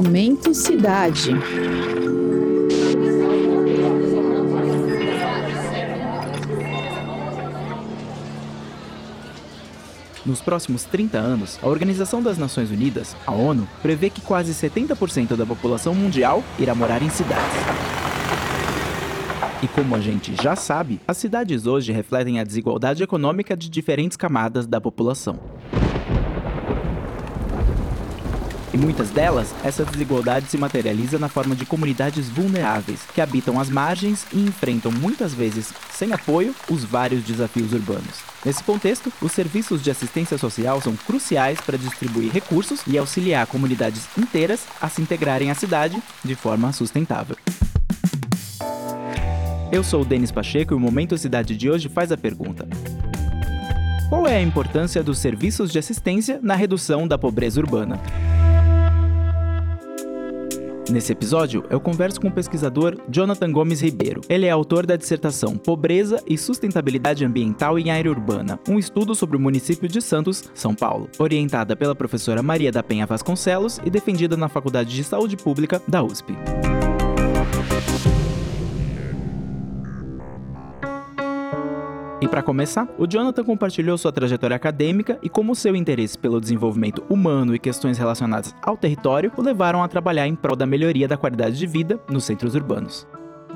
Momento Cidade. Nos próximos 30 anos, a Organização das Nações Unidas, a ONU, prevê que quase 70% da população mundial irá morar em cidades. E como a gente já sabe, as cidades hoje refletem a desigualdade econômica de diferentes camadas da população. Em muitas delas, essa desigualdade se materializa na forma de comunidades vulneráveis, que habitam as margens e enfrentam muitas vezes, sem apoio, os vários desafios urbanos. Nesse contexto, os serviços de assistência social são cruciais para distribuir recursos e auxiliar comunidades inteiras a se integrarem à cidade de forma sustentável. Eu sou o Denis Pacheco e o Momento Cidade de hoje faz a pergunta: Qual é a importância dos serviços de assistência na redução da pobreza urbana? Nesse episódio, eu converso com o pesquisador Jonathan Gomes Ribeiro. Ele é autor da dissertação Pobreza e Sustentabilidade Ambiental em Área Urbana, um estudo sobre o município de Santos, São Paulo, orientada pela professora Maria da Penha Vasconcelos e defendida na Faculdade de Saúde Pública da USP. E para começar, o Jonathan compartilhou sua trajetória acadêmica e como seu interesse pelo desenvolvimento humano e questões relacionadas ao território o levaram a trabalhar em prol da melhoria da qualidade de vida nos centros urbanos.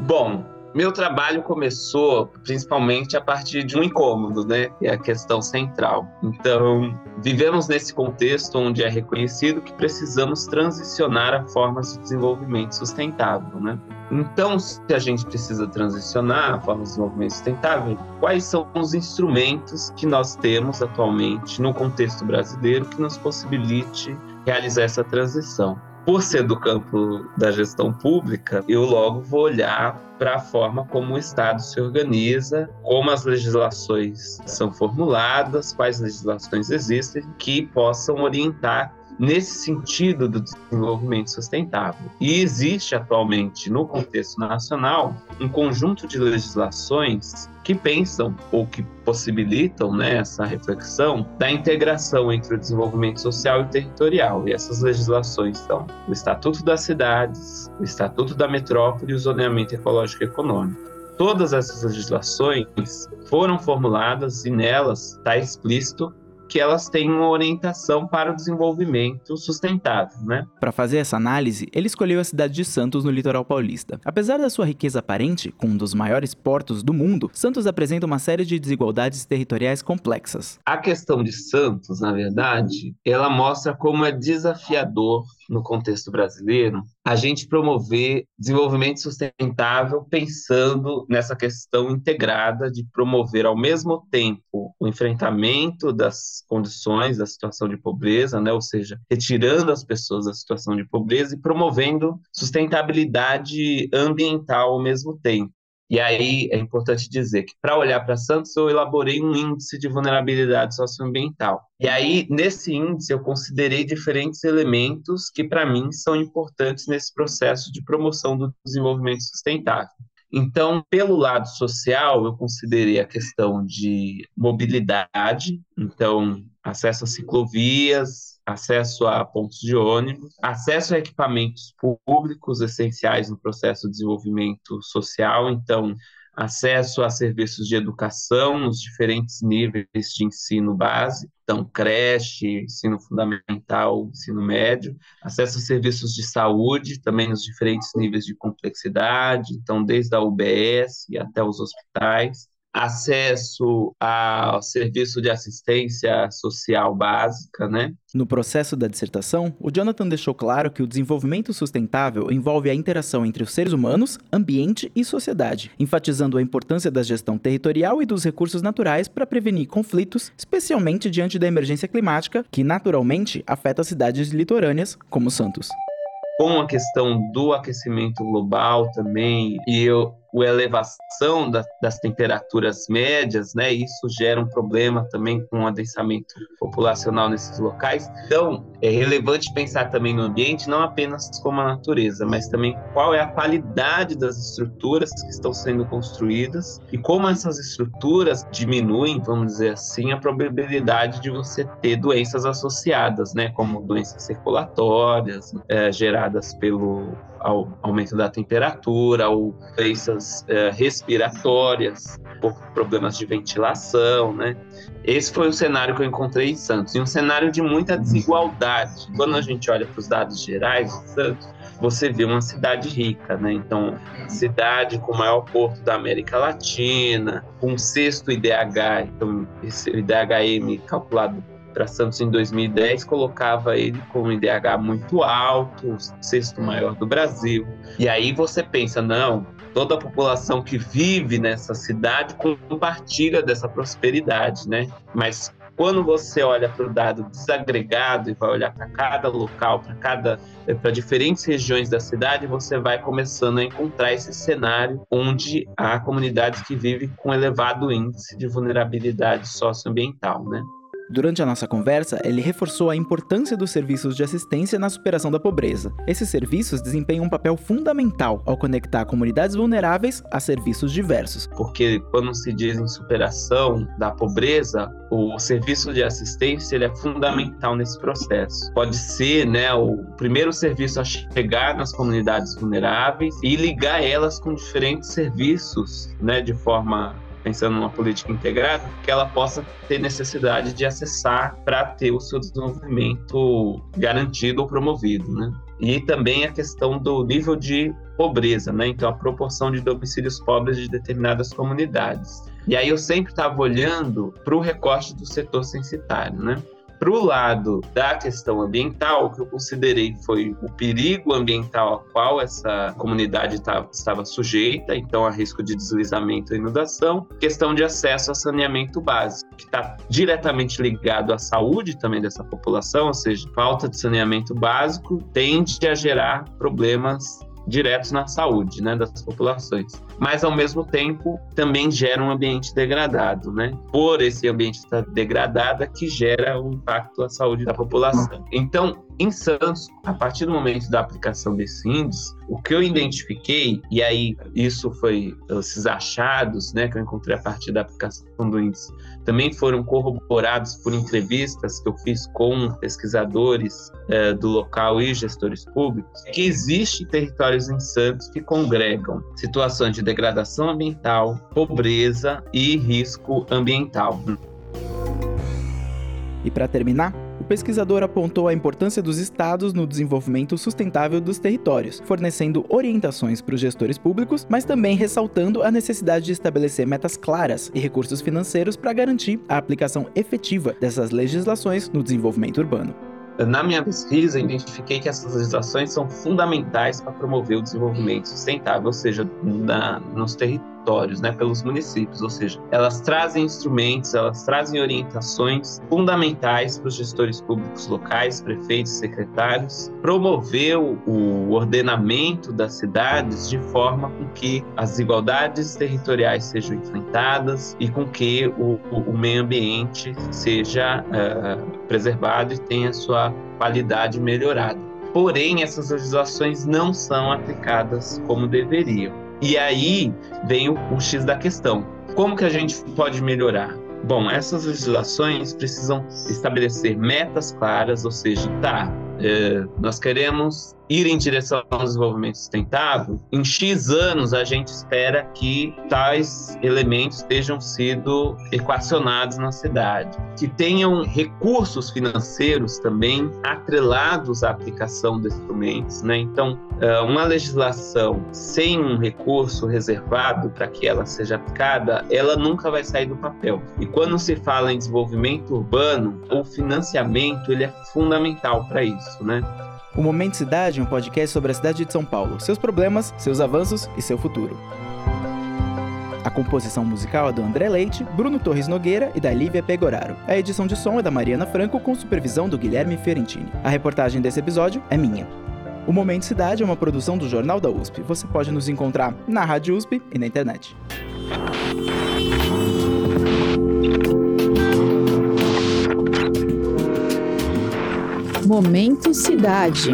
Bom, meu trabalho começou principalmente a partir de um incômodo, né? Que é a questão central. Então, vivemos nesse contexto onde é reconhecido que precisamos transicionar a formas de desenvolvimento sustentável, né? Então, se a gente precisa transicionar a forma de desenvolvimento sustentável, quais são os instrumentos que nós temos atualmente no contexto brasileiro que nos possibilite realizar essa transição? Por ser do campo da gestão pública, eu logo vou olhar para a forma como o Estado se organiza, como as legislações são formuladas, quais legislações existem que possam orientar nesse sentido do desenvolvimento sustentável. E existe atualmente no contexto nacional um conjunto de legislações que pensam ou que possibilitam né, essa reflexão da integração entre o desenvolvimento social e territorial. E essas legislações são o Estatuto das Cidades, o Estatuto da Metrópole e o Zoneamento Ecológico e Econômico. Todas essas legislações foram formuladas e nelas está explícito que elas têm uma orientação para o desenvolvimento sustentável, né? Para fazer essa análise, ele escolheu a cidade de Santos no litoral paulista. Apesar da sua riqueza aparente, com um dos maiores portos do mundo, Santos apresenta uma série de desigualdades territoriais complexas. A questão de Santos, na verdade, ela mostra como é desafiador no contexto brasileiro, a gente promover desenvolvimento sustentável pensando nessa questão integrada de promover ao mesmo tempo o enfrentamento das condições da situação de pobreza, né, ou seja, retirando as pessoas da situação de pobreza e promovendo sustentabilidade ambiental ao mesmo tempo. E aí é importante dizer que para olhar para Santos eu elaborei um índice de vulnerabilidade socioambiental. E aí nesse índice eu considerei diferentes elementos que para mim são importantes nesse processo de promoção do desenvolvimento sustentável. Então, pelo lado social, eu considerei a questão de mobilidade, então acesso a ciclovias, acesso a pontos de ônibus, acesso a equipamentos públicos essenciais no processo de desenvolvimento social, então acesso a serviços de educação nos diferentes níveis de ensino base, então creche, ensino fundamental, ensino médio, acesso a serviços de saúde também nos diferentes níveis de complexidade, então desde a UBS até os hospitais, acesso ao serviço de assistência social básica, né? No processo da dissertação, o Jonathan deixou claro que o desenvolvimento sustentável envolve a interação entre os seres humanos, ambiente e sociedade, enfatizando a importância da gestão territorial e dos recursos naturais para prevenir conflitos, especialmente diante da emergência climática, que naturalmente afeta cidades litorâneas, como Santos com a questão do aquecimento global também, e eu a elevação da, das temperaturas médias, né? Isso gera um problema também com o adensamento populacional nesses locais. Então, é relevante pensar também no ambiente, não apenas como a natureza, mas também qual é a qualidade das estruturas que estão sendo construídas e como essas estruturas diminuem, vamos dizer assim, a probabilidade de você ter doenças associadas, né? Como doenças circulatórias é, geradas pelo aumento da temperatura ou doenças é, respiratórias por problemas de ventilação, né? Esse foi o cenário que eu encontrei em Santos, e um cenário de muita desigualdade. Quando a gente olha para os dados gerais de Santos, você vê uma cidade rica, né? Então, cidade com o maior porto da América Latina, com um sexto IDH, então esse IDHM calculado para Santos em 2010 colocava ele com um IDH muito alto, sexto maior do Brasil. E aí você pensa, não, toda a população que vive nessa cidade compartilha dessa prosperidade, né? Mas quando você olha para o dado desagregado e vai olhar para cada local, para cada eh, para diferentes regiões da cidade, você vai começando a encontrar esse cenário onde há comunidades que vivem com elevado índice de vulnerabilidade socioambiental, né? Durante a nossa conversa, ele reforçou a importância dos serviços de assistência na superação da pobreza. Esses serviços desempenham um papel fundamental ao conectar comunidades vulneráveis a serviços diversos. Porque quando se diz em superação da pobreza, o serviço de assistência ele é fundamental nesse processo. Pode ser né, o primeiro serviço a chegar nas comunidades vulneráveis e ligar elas com diferentes serviços né, de forma pensando numa política integrada, que ela possa ter necessidade de acessar para ter o seu desenvolvimento garantido ou promovido, né? E também a questão do nível de pobreza, né? Então a proporção de domicílios pobres de determinadas comunidades. E aí eu sempre estava olhando para o recorte do setor censitário, né? Para o lado da questão ambiental, o que eu considerei foi o perigo ambiental a qual essa comunidade estava sujeita, então a risco de deslizamento e inundação, questão de acesso a saneamento básico, que está diretamente ligado à saúde também dessa população, ou seja, falta de saneamento básico tende a gerar problemas diretos na saúde né, das populações. Mas, ao mesmo tempo, também gera um ambiente degradado, né? Por esse ambiente estar degradado, é que gera um impacto à saúde da população. Então, em Santos, a partir do momento da aplicação desse índice, o que eu identifiquei, e aí isso foi esses achados né, que eu encontrei a partir da aplicação do índice, também foram corroborados por entrevistas que eu fiz com pesquisadores é, do local e gestores públicos, que existem territórios em Santos que congregam situações de degradação ambiental, pobreza e risco ambiental. E para terminar, o pesquisador apontou a importância dos estados no desenvolvimento sustentável dos territórios, fornecendo orientações para os gestores públicos, mas também ressaltando a necessidade de estabelecer metas claras e recursos financeiros para garantir a aplicação efetiva dessas legislações no desenvolvimento urbano. Na minha pesquisa, identifiquei que essas legislações são fundamentais para promover o desenvolvimento sustentável, ou seja, na, nos territórios territórios, né, pelos municípios, ou seja, elas trazem instrumentos, elas trazem orientações fundamentais para os gestores públicos locais, prefeitos, secretários, promover o ordenamento das cidades de forma com que as desigualdades territoriais sejam enfrentadas e com que o, o meio ambiente seja uh, preservado e tenha sua qualidade melhorada. Porém, essas legislações não são aplicadas como deveriam. E aí vem o, o X da questão. Como que a gente pode melhorar? Bom, essas legislações precisam estabelecer metas claras, ou seja, tá, é, nós queremos ir em direção ao desenvolvimento sustentável, em X anos a gente espera que tais elementos estejam sido equacionados na cidade, que tenham recursos financeiros também atrelados à aplicação de instrumentos, né? Então, é, uma legislação sem um recurso reservado para que ela seja aplicada, ela nunca vai sair do papel. E quando se fala em desenvolvimento urbano, o financiamento ele é fundamental para isso, né? O Momento Cidade é um podcast sobre a cidade de São Paulo, seus problemas, seus avanços e seu futuro. A composição musical é do André Leite, Bruno Torres Nogueira e da Lívia Pegoraro. A edição de som é da Mariana Franco com supervisão do Guilherme Fiorentini. A reportagem desse episódio é minha. O Momento Cidade é uma produção do Jornal da USP. Você pode nos encontrar na Rádio USP e na internet. Momento Cidade.